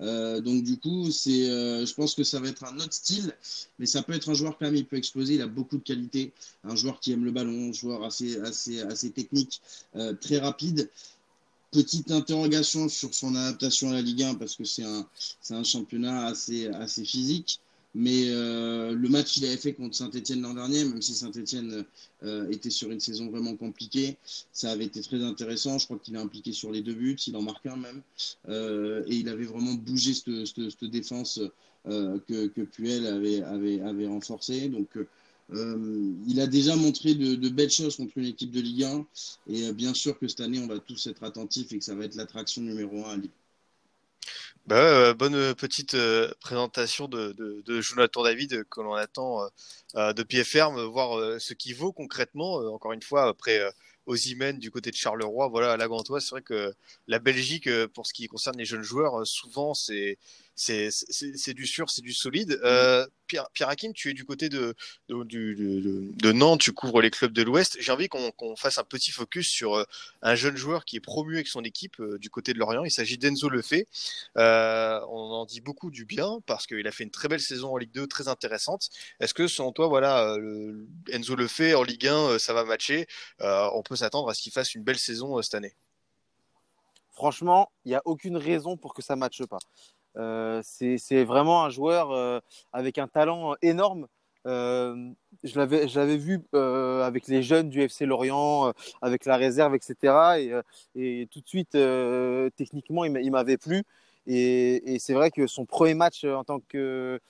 Euh, donc du coup, c'est, euh, je pense que ça va être un autre style, mais ça peut être un joueur quand même, il peut exploser, il a beaucoup de qualités, un joueur qui aime le ballon, un joueur assez, technique, euh, très rapide. Petite interrogation sur son adaptation à la Ligue 1 parce que c'est un, championnat assez physique. Mais euh, le match qu'il avait fait contre Saint-Etienne l'an dernier, même si Saint-Etienne euh, était sur une saison vraiment compliquée, ça avait été très intéressant. Je crois qu'il est impliqué sur les deux buts, il en marque un même. Euh, et il avait vraiment bougé cette, défense que, Puel avait, renforcée. Donc il a déjà montré de, belles choses contre une équipe de Ligue 1. Et bien sûr que cette année, on va tous être attentifs et que ça va être l'attraction numéro 1 à Ligue. Bah ouais, euh, bonne petite euh, présentation de, de, Jonathan David euh, que l'on attend de pied ferme, voir ce qu'il vaut concrètement. encore une fois, après Osimhen du côté de Charleroi, voilà, à la Gantoise, c'est vrai que la Belgique, pour ce qui concerne les jeunes joueurs, souvent c'est c'est du sûr, c'est du solide. Euh, Pierre, Pierre Hakim, tu es du côté de, de, de, de Nantes, tu couvres les clubs de l'Ouest. J'ai envie qu'on qu fasse un petit focus sur euh, un jeune joueur qui est promu avec son équipe euh, du côté de Lorient. Il s'agit d'Enzo Lefebvre. Euh, on en dit beaucoup du bien parce qu'il a fait une très belle saison en Ligue 2, très intéressante. Est-ce que selon toi, voilà, le, Enzo Lefebvre en Ligue 1, ça va matcher? On peut s'attendre à ce qu'il fasse une belle saison cette année Franchement, il n'y a aucune raison pour que ça ne matche pas. Euh, c'est vraiment un joueur euh, avec un talent énorme. Euh, je l'avais vu avec les jeunes du FC Lorient, avec la réserve, etc. Et, tout de suite, techniquement, il m'avait plu. Et c'est vrai que son premier match en tant que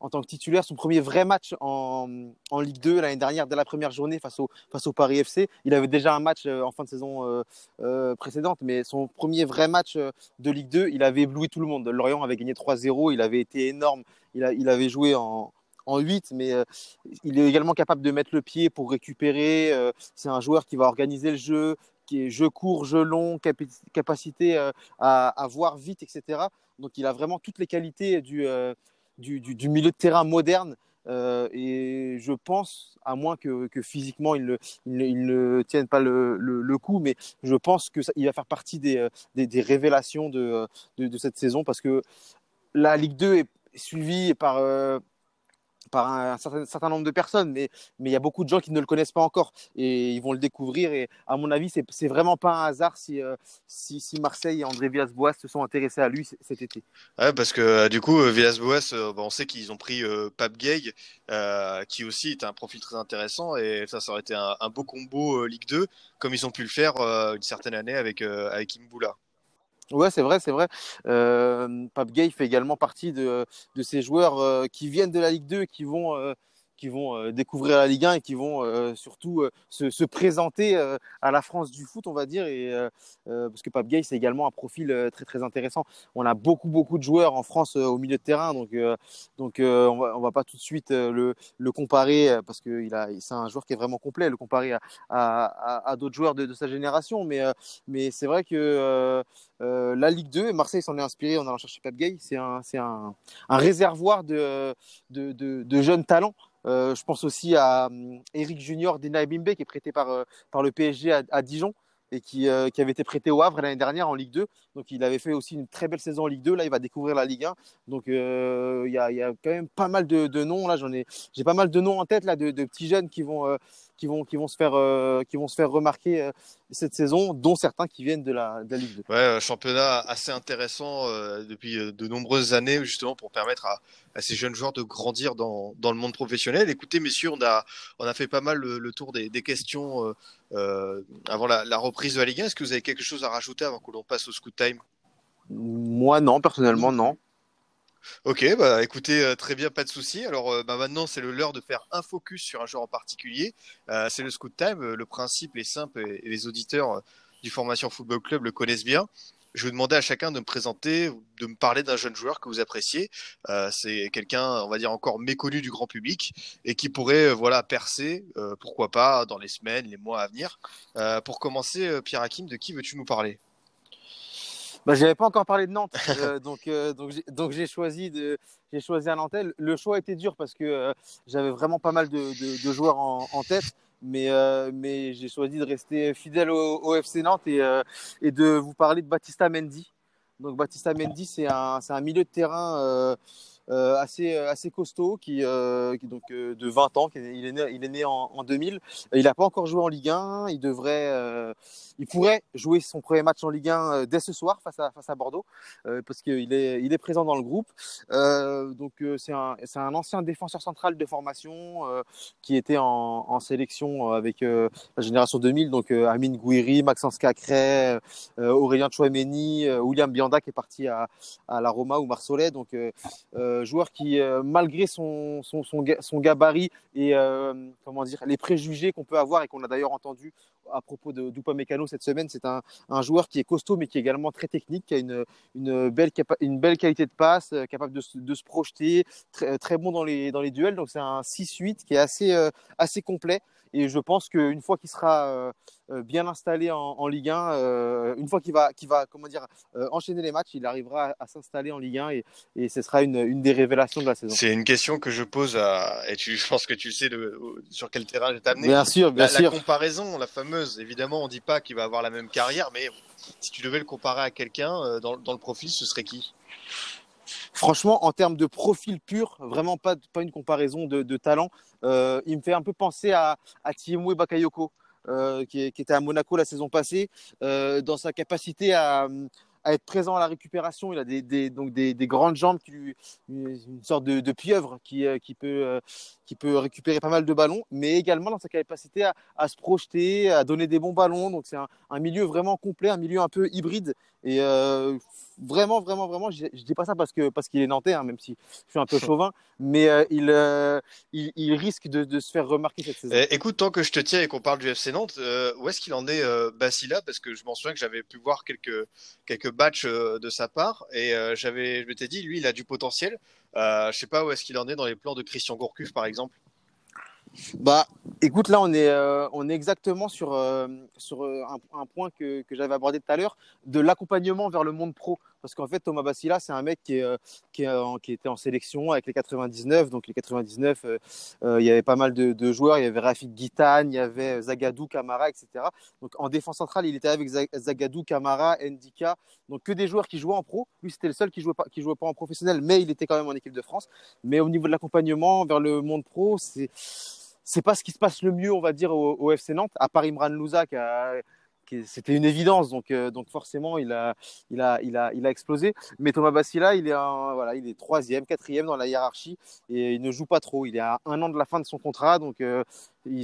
en tant que titulaire, son premier vrai match en, en Ligue 2 l'année dernière, dès la première journée face au, face au Paris FC. Il avait déjà un match en fin de saison euh, euh, précédente, mais son premier vrai match de Ligue 2, il avait ébloui tout le monde. Lorient avait gagné 3-0, il avait été énorme, il, a, il avait joué en, en 8, mais euh, il est également capable de mettre le pied pour récupérer. Euh, c'est un joueur qui va organiser le jeu, qui est jeu court, jeu long, cap capacité euh, à, à, voir vite, etc. Donc il a vraiment toutes les qualités du du, milieu de terrain moderne. Euh, et je pense, à moins que, que physiquement il ne, il, il ne, tienne pas le, coup, mais je pense qu'il va faire partie des, des, des révélations de, de, de, cette saison parce que la Ligue 2 est suivie par, euh, par un certain, nombre de personnes, mais, mais il y a beaucoup de gens qui ne le connaissent pas encore et ils vont le découvrir. Et à mon avis, c'est, c'est vraiment pas un hasard si, euh, si, Marseille et André Villas-Boas se sont intéressés à lui cet été. Ouais, parce que euh, du coup, Villas-Boas, euh, bah, on sait qu'ils ont pris euh, Pape Gay, qui aussi est un profil très intéressant et ça, aurait été un, un beau combo Ligue 2, comme ils ont pu le faire une certaine année avec, avec Imboula. Ouais, c'est vrai, c'est vrai. Euh, Pape Gay fait également partie de, de ces joueurs qui viennent de la Ligue 2 et qui vont, qui vont euh, découvrir la Ligue 1 et qui vont euh, surtout euh, se, se, présenter à la France du foot, on va dire. Et, parce que Pape Gay, c'est également un profil très, très intéressant. On a beaucoup, beaucoup de joueurs en France au milieu de terrain, donc, donc on va, va pas tout de suite le, comparer parce que c'est un joueur qui est vraiment complet, le comparer à, d'autres joueurs de, sa génération. Mais, mais c'est vrai que la Ligue 2, Marseille s'en est inspiré en allant chercher Pape Gay. C'est un, un, un réservoir de, de, de, de jeunes talents. Euh, je pense aussi à um, Eric Junior d'Ina Bimbe qui est prêté par, euh, par le PSG à, Dijon et qui, euh, qui, avait été prêté au Havre l'année dernière en Ligue 2. Donc il avait fait aussi une très belle saison en Ligue 2. Là, il va découvrir la Ligue 1. Donc il y, a, y, a, quand même pas mal de, de noms. Là, j'en ai, j'ai pas mal de noms en tête là de, de petits jeunes qui vont, qui vont, qui vont se faire, euh, qui vont se faire remarquer cette saison, dont certains qui viennent de la, de la Ligue 2. Ouais, championnat assez intéressant depuis de nombreuses années justement pour permettre à, à ces jeunes joueurs de grandir dans, dans, le monde professionnel. Écoutez, messieurs, on a, on a fait pas mal le, le tour des, des questions euh, avant la, la, reprise de la Ligue 1. Est-ce que vous avez quelque chose à rajouter avant que l'on passe au scoot time? Moi, non, personnellement, non. Ok, bah écoutez, euh, très bien, pas de souci. Alors euh, bah, maintenant, c'est le l'heure de faire un focus sur un joueur en particulier. Euh, c'est le scoot time. Le principe est simple et, les auditeurs du Formation Football Club le connaissent bien. je vais demander à chacun de me présenter, de me parler d'un jeune joueur que vous appréciez. C'est quelqu'un, on va dire, encore méconnu du grand public et qui pourrait voilà, percer, pourquoi pas, dans les semaines, les mois à venir. Pour commencer, Pierre Hakim, de qui veux-tu nous parler? Bah, j'avais pas encore parlé de Nantes, euh, donc euh, donc j'ai choisi de j'ai choisi un Nantais. Le choix était dur parce que euh, j'avais vraiment pas mal de, de, de joueurs en, en, tête, mais euh, mais j'ai choisi de rester fidèle au, au FC Nantes et euh, et de vous parler de Baptista Mendy. Donc Baptista Mendy, c'est un c'est un milieu de terrain. Euh, euh, assez assez costaud qui, euh, donc euh, de 20 ans il est né il est né en, en 2000 il n'a pas encore joué en Ligue 1 il devrait il pourrait jouer son premier match en Ligue 1 euh, dès ce soir face à face à Bordeaux parce qu'il est il est présent dans le groupe. Donc c'est un un ancien défenseur central de formation qui était en, sélection avec la génération 2000 donc Amine Gouiri Maxence Cacré Aurélien Chouameni William Bianda qui est parti à, à la Roma ou Marsolais donc joueur qui, euh, malgré son, gabarit et euh, comment dire, les préjugés qu'on peut avoir et qu'on a d'ailleurs entendu à propos de Mécano cette semaine, c'est un, joueur qui est costaud mais qui est également très technique, qui a une, belle, qualité de passe, euh, capable de, se projeter, très, bon dans les, duels. Donc c'est un 6-8 qui est euh, assez complet. Et je pense qu'une fois qu'il sera euh, bien installé en, en Ligue 1, euh, une fois qu'il va, qu'il va comment dire, euh, enchaîner les matchs, il arrivera à, à s'installer en Ligue 1 et, et ce sera une, une des révélations de la saison. C'est une question que je pose à, et tu, je pense que tu sais de, sur quel terrain je vais t'amener. Bien sûr, bien la, sûr. La comparaison, la fameuse, évidemment, on dit pas qu'il va avoir la même carrière, mais si tu devais le comparer à quelqu'un dans, dans le profil, ce serait qui? Franchement, en termes de profil pur, vraiment pas, pas une comparaison de, talent. Euh, il me fait un peu penser à, à Thiemoué Bakayoko, euh, qui, était à Monaco la saison passée, euh, dans sa capacité à, être présent à la récupération. Il a des, donc des, des, grandes jambes, une sorte de, pieuvre qui, peut, récupérer pas mal de ballons, mais également dans sa capacité à, se projeter, à donner des bons ballons. Donc c'est un, milieu vraiment complet, un milieu un peu hybride. Et euh, vraiment, vraiment, vraiment, je, je dis pas ça parce que parce qu'il est nantais, hein, même si je suis un peu chauvin, mais euh, il, euh, il, il risque de, de, se faire remarquer cette saison. Eh, écoute, tant que je te tiens et qu'on parle du FC Nantes, où est-ce qu'il en est Basila Parce que je m'en souviens que j'avais pu voir quelques quelques batchs de sa part et j'avais, je m'étais dit, lui, il a du potentiel. Je sais pas où est-ce qu'il en est dans les plans de Christian Gourcuff, par exemple. Bah, écoute, là, on est, euh, exactement sur, euh, sur un, point que, j'avais abordé tout à l'heure, de l'accompagnement vers le monde pro. Parce qu'en fait, Thomas Bassila, c'est un mec qui, était en sélection avec les 99. Donc, les 99, euh, il y avait pas mal de, joueurs. Il y avait Rafik Guitane, il y avait Zagadou, Camara, etc. Donc, en défense centrale, il était avec Zagadou, Camara, Ndika. Donc, que des joueurs qui jouaient en pro. Lui, c'était le seul qui jouait qui jouait pas en professionnel, mais il était quand même en équipe de France. Mais au niveau de l'accompagnement vers le monde pro, c'est c'est pas ce qui se passe le mieux, on va dire, au, au FC Nantes, à part Imran Louza, qui c'était une évidence, donc, euh, forcément, il a, explosé. Mais Thomas Bassila, il est, troisième, quatrième dans la hiérarchie, et il ne joue pas trop. Il est à un an de la fin de son contrat, donc euh,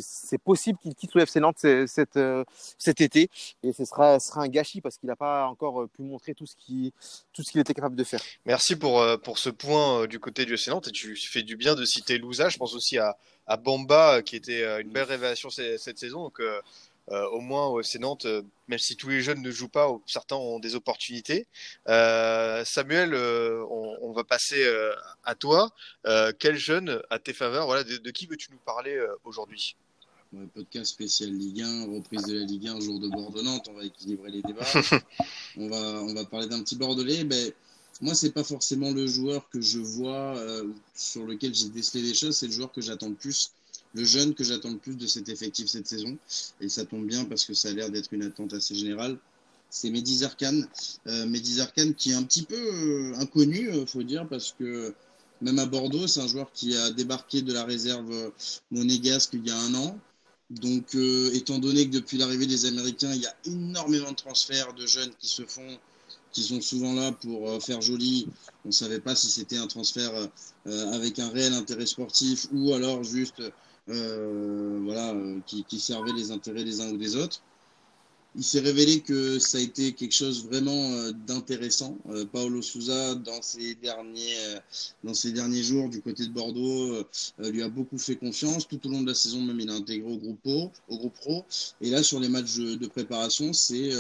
c'est possible qu'il quitte le FC Nantes cet, euh, cet été, et ce sera, un gâchis, parce qu'il n'a pas encore pu montrer tout ce qu'il était capable de faire. Merci pour, ce point du côté du FC Nantes, et tu fais du bien de citer Louza, je pense aussi à Bamba, qui était une belle révélation cette saison. Euh, au moins, au FC Nantes, euh, même si tous les jeunes ne jouent pas, certains ont des opportunités. Euh, Samuel, on, on, va passer à toi. quel jeune, à tes faveurs, voilà, de, de qui veux-tu nous parler aujourd'hui? Podcast spécial Ligue 1, reprise de la Ligue 1, jour de Bordeaux-Nantes, on va équilibrer les débats. on, va, on va parler d'un petit Bordelais. Ben, moi, c'est pas forcément le joueur que je vois euh, sur lequel j'ai décelé des choses, c'est le joueur que j'attends le plus, le jeune que j'attends le plus de cet effectif cette saison. Et ça tombe bien parce que ça a l'air d'être une attente assez générale. C'est Mehdi Zarkan. Euh, Mehdi qui est un petit peu euh, inconnu, faut dire, parce que même à Bordeaux, c'est un joueur qui a débarqué de la réserve monégasque il y a un an. Donc, euh, étant donné que depuis l'arrivée des Américains, il y a énormément de transferts de jeunes qui se font qui sont souvent là pour euh, faire joli. On ne savait pas si c'était un transfert euh, avec un réel intérêt sportif ou alors juste euh, voilà, qui, qui, servait les intérêts des uns ou des autres. il s'est révélé que ça a été quelque chose vraiment euh, d'intéressant. Euh, Paolo Souza, dans ses derniers, euh, dans ses derniers jours du côté de Bordeaux, lui a beaucoup fait confiance. Tout au long de la saison, même, il a intégré au groupe pro. Au groupe pro. Et là, sur les matchs de préparation, c'est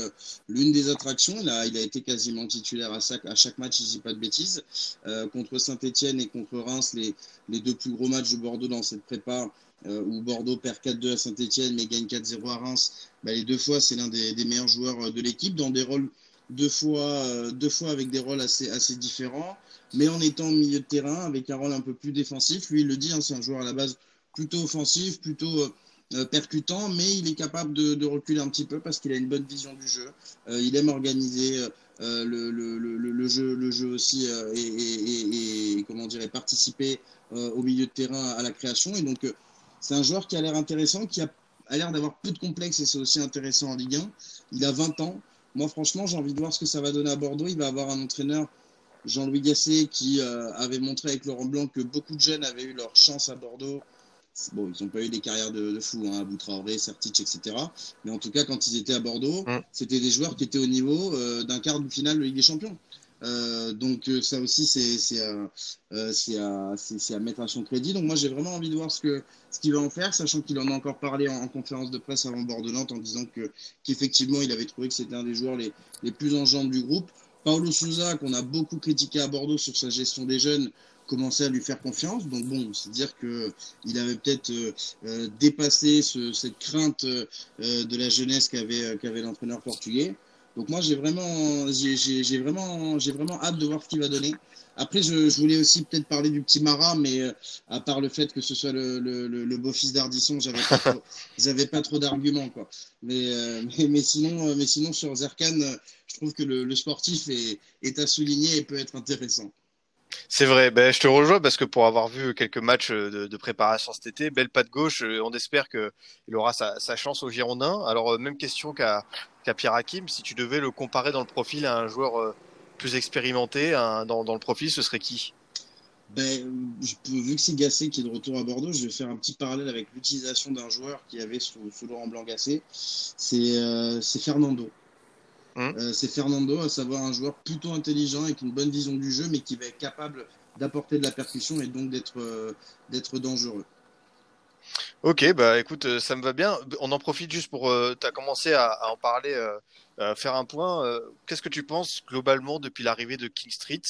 l'une des attractions. Il a été quasiment titulaire à chaque, à chaque match, je ne dis pas de bêtises. contre Saint-Etienne et contre Reims, les, les deux plus gros matchs de Bordeaux dans cette prépa, euh, où Bordeaux perd 4-2 à Saint-Etienne mais gagne 4-0 à Reims, bah, les deux fois, c'est l'un des, meilleurs joueurs euh, de l'équipe, dans des rôles deux fois, euh, deux fois avec des rôles assez, assez différents, mais en étant au milieu de terrain, avec un rôle un peu plus défensif. Lui, il le dit, hein, c'est un joueur à la base plutôt offensif, plutôt percutant, mais il est capable de, reculer un petit peu parce qu'il a une bonne vision du jeu. il aime organiser le, le, le, jeu, le jeu aussi et, et, et, dire, participer au milieu de terrain à la création. Et donc, c'est un joueur qui a l'air intéressant, qui a, l'air d'avoir peu de complexes et c'est aussi intéressant en Ligue 1. Il a 20 ans. Moi, franchement, j'ai envie de voir ce que ça va donner à Bordeaux. Il va avoir un entraîneur, Jean-Louis Gasset, qui euh, avait montré avec Laurent Blanc que beaucoup de jeunes avaient eu leur chance à Bordeaux. Bon, ils n'ont pas eu des carrières de, de fou, hein, Traoré, Sertic, etc. Mais en tout cas, quand ils étaient à Bordeaux, mm. c'était des joueurs qui étaient au niveau euh, d'un quart de finale de Ligue des Champions. Euh, donc euh, ça aussi c'est à, mettre à son crédit. Donc moi j'ai vraiment envie de voir ce qu'il va en faire, sachant qu'il en a encore parlé en, conférence de presse avant bord de Nantes en disant que qu'effectivement il avait trouvé que c'était un des joueurs les, plus en jambes du groupe. Paulo Souza qu'on a beaucoup critiqué à Bordeaux sur sa gestion des jeunes commençait à lui faire confiance. Donc bon, c'est dire que il avait peut-être euh, dépassé ce, cette crainte de la jeunesse qu'avait l'entraîneur portugais. Donc moi, j'ai vraiment, j'ai vraiment, j'ai vraiment hâte de voir ce qu'il va donner. Après, je, voulais aussi peut-être parler du petit Marat, mais euh, à part le fait que ce soit le, le, beau-fils d'Ardisson, j'avais pas trop, pas trop d'arguments, quoi. Mais, euh, mais, sinon, euh, mais sinon, sur Zerkan, je trouve que le, sportif est, est à souligner et peut être intéressant. C'est vrai, ben, je te rejoins parce que pour avoir vu quelques matchs de, préparation cet été, belle patte gauche, on espère qu'il aura sa, chance au Girondin. Alors, même question qu'à Pierre Hakim, si tu devais le comparer dans le profil à un joueur plus expérimenté dans, le profil, ce serait qui? Ben, vu que c'est Gassé qui est de retour à Bordeaux, je vais faire un petit parallèle avec l'utilisation d'un joueur qui avait sous, Laurent Blanc Gassé. C'est Fernando. Hum. Euh, c'est Fernando, à savoir un joueur plutôt intelligent avec une bonne vision du jeu, mais qui va être capable d'apporter de la percussion et donc d'être euh, d'être dangereux. Ok, bah écoute, euh, ça me va bien. On en profite juste pour. tu as commencé à, en parler, à faire un point. Qu'est-ce que tu penses globalement depuis l'arrivée de King Street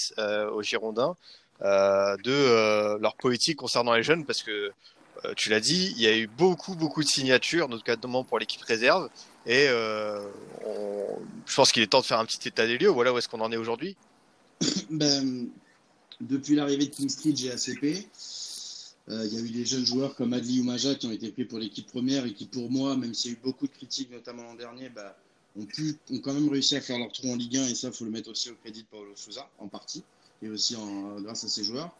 au Girondins de leur politique concernant les jeunes? Parce que tu l'as dit, il y a eu beaucoup, beaucoup de signatures, notamment pour l'équipe réserve. Et euh, je pense qu'il est temps de faire un petit état des lieux. Voilà où est-ce qu'on en est aujourd'hui. ben, depuis l'arrivée de King Street GACP, euh, il y a eu des jeunes joueurs comme Adli Umaja qui ont été pris pour l'équipe première et qui, pour moi, même s'il y a eu beaucoup de critiques, notamment l'an dernier, bah, ont, pu, quand même réussi à faire leur trou en Ligue 1. Et ça, il faut le mettre aussi au crédit de Paulo Souza, en partie, et aussi en, grâce à ces joueurs.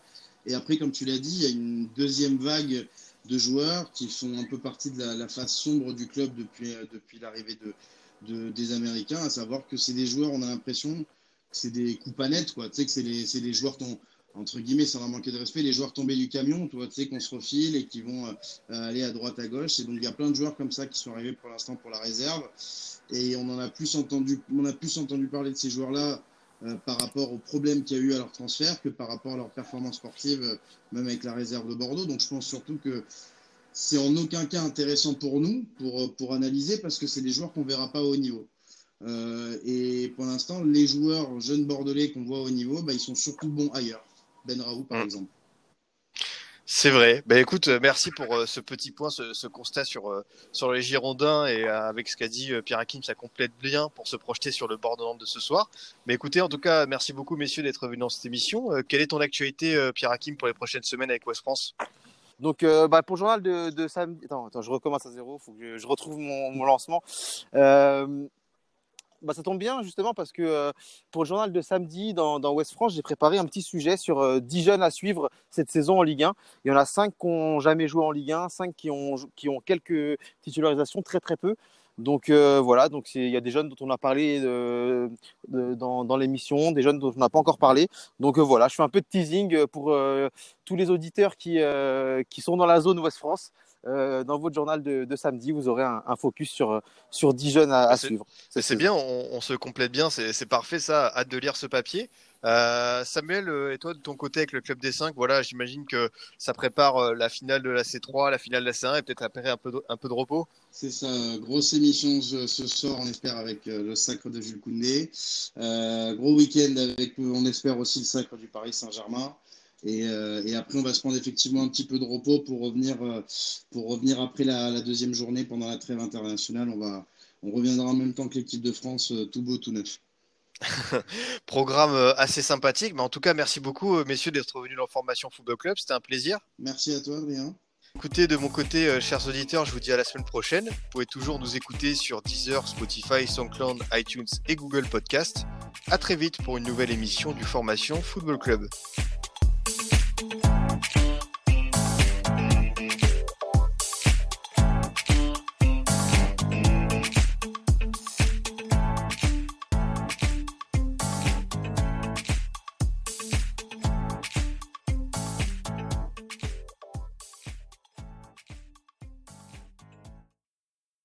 Et après, comme tu l'as dit, il y a une deuxième vague de joueurs qui font un peu partie de la, face sombre du club depuis, euh, depuis l'arrivée de, des Américains, à savoir que c'est des joueurs, on a l'impression que c'est des net, quoi. Tu sais, que c'est les, les joueurs, ton, entre guillemets, sans manquer de respect, les joueurs tombés du camion, tu sais, qu'on se refile et qui vont euh, aller à droite, à gauche. Et donc, il y a plein de joueurs comme ça qui sont arrivés pour l'instant pour la réserve. Et on en a plus entendu, parler de ces joueurs-là euh, par rapport aux problèmes qu'il y a eu à leur transfert que par rapport à leur performance sportive, euh, même avec la réserve de Bordeaux. Donc je pense surtout que c'est en aucun cas intéressant pour nous, pour, euh, analyser, parce que c'est des joueurs qu'on verra pas au haut niveau. et pour l'instant, les joueurs jeunes bordelais qu'on voit au niveau, bah, ils sont surtout bons ailleurs. Ben Raoult, par mm. exemple. C'est vrai. Ben écoute, euh, merci pour euh, ce petit point, ce, constat sur euh, sur les Girondins et avec ce qu'a dit Pierre Hakim, ça complète bien pour se projeter sur le bord de Nantes de ce soir. Mais écoutez, en tout cas, merci beaucoup messieurs d'être venus dans cette émission. quelle est ton actualité, Pierre Hakim, pour les prochaines semaines avec West France? Donc, bah, pour le journal de, samedi, attends, attends, je recommence à zéro, il faut que je, retrouve mon, mon lancement. Bah, ça tombe bien justement parce que euh, pour le journal de samedi dans, dans West France, j'ai préparé un petit sujet sur euh, 10 jeunes à suivre cette saison en Ligue 1. Il y en a 5 qui n'ont jamais joué en Ligue 1, 5 qui ont, qui ont quelques titularisations, très très peu. Donc euh, voilà, donc il y a des jeunes dont on a parlé de, dans, l'émission, des jeunes dont on n'a pas encore parlé. Donc euh, voilà, je fais un peu de teasing pour euh, tous les auditeurs qui, qui sont dans la zone Ouest France. Dans votre journal de, de, samedi, vous aurez un, un, focus sur, sur 10 jeunes à, à suivre. C'est bien, on, on, se complète bien, c'est parfait ça. Hâte de lire ce papier. Euh, Samuel, euh, et toi de ton côté avec le club des 5, voilà, j'imagine que ça prépare euh, la finale de la C3, la finale de la C1 et peut-être après un peu de, un peu de repos. C'est ça, grosse émission ce, soir, on espère avec le sacre de Jules Koundé. gros week-end avec, on espère aussi le sacre du Paris Saint-Germain. Et, et, après, on va se prendre effectivement un petit peu de repos pour revenir, pour revenir après la, la deuxième journée pendant la trêve internationale. On, va, on reviendra en même temps que l'équipe de France, tout beau, tout neuf. Programme euh, assez sympathique, mais en tout cas, merci beaucoup, euh, messieurs, d'être venus dans Formation Football Club. C'était un plaisir. Merci à toi, Adrien. Écoutez, de mon côté, euh, chers auditeurs, je vous dis à la semaine prochaine. Vous pouvez toujours nous écouter sur Deezer, Spotify, SoundCloud, iTunes et Google Podcast. À très vite pour une nouvelle émission du Formation Football Club.